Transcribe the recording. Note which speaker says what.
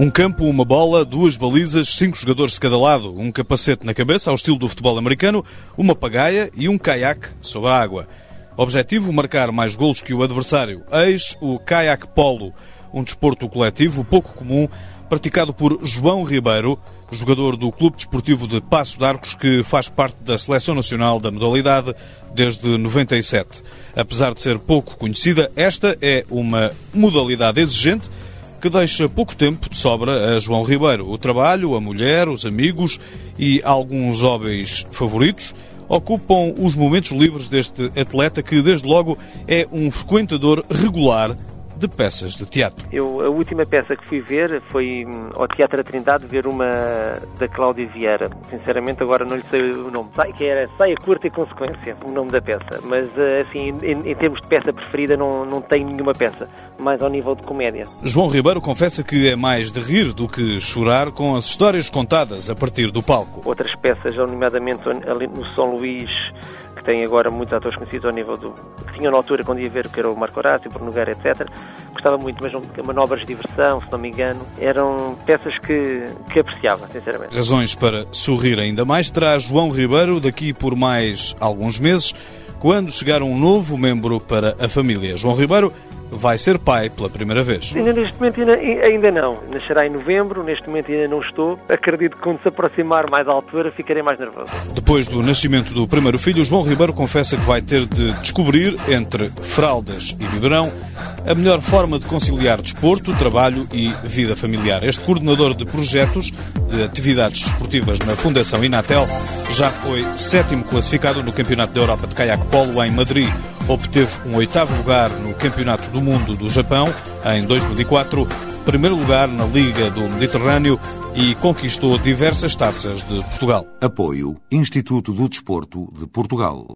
Speaker 1: Um campo, uma bola, duas balizas, cinco jogadores de cada lado, um capacete na cabeça, ao estilo do futebol americano, uma pagaia e um caiaque sobre a água. Objetivo: marcar mais golos que o adversário. Eis o caiaque polo, um desporto coletivo pouco comum, praticado por João Ribeiro, jogador do Clube Desportivo de Passo de Arcos, que faz parte da Seleção Nacional da modalidade desde 97. Apesar de ser pouco conhecida, esta é uma modalidade exigente que deixa pouco tempo de sobra a João Ribeiro. O trabalho, a mulher, os amigos e alguns hobbies favoritos ocupam os momentos livres deste atleta que, desde logo, é um frequentador regular de peças de teatro.
Speaker 2: Eu, a última peça que fui ver foi hum, ao Teatro da Trindade ver uma da Cláudia Vieira. Sinceramente agora não lhe sei o nome. Que era Saia Curta e Consequência, o nome da peça. Mas eh, assim, em, em termos de peça preferida não, não tenho nenhuma peça. Mais ao nível de comédia.
Speaker 1: João Ribeiro confessa que é mais de rir do que chorar com as histórias contadas a partir do palco.
Speaker 2: Outras peças, nomeadamente no São Luís, que tem agora muitos atores conhecidos ao nível do. que tinham na altura quando ia ver, que era o Marco Horácio, o Bruno Nogueira, etc. Gostava muito, mas manobras de diversão, se não me engano, eram peças que, que apreciava, sinceramente.
Speaker 1: Razões para sorrir ainda mais terá João Ribeiro daqui por mais alguns meses, quando chegar um novo membro para a família. João Ribeiro vai ser pai pela primeira vez.
Speaker 2: Ainda neste momento ainda, ainda, não. Nascerá em novembro, neste momento ainda não estou. Acredito que quando se aproximar mais à altura ficarei mais nervoso.
Speaker 1: Depois do nascimento do primeiro filho, João Ribeiro confessa que vai ter de descobrir, entre fraldas e biberão, a melhor forma de conciliar desporto, trabalho e vida familiar. Este coordenador de projetos de atividades desportivas na Fundação Inatel já foi sétimo classificado no Campeonato da Europa de Caiaque Polo em Madrid. Obteve um oitavo lugar no Campeonato do Mundo do Japão em 2004, primeiro lugar na Liga do Mediterrâneo e conquistou diversas taças de Portugal.
Speaker 3: Apoio Instituto do Desporto de Portugal.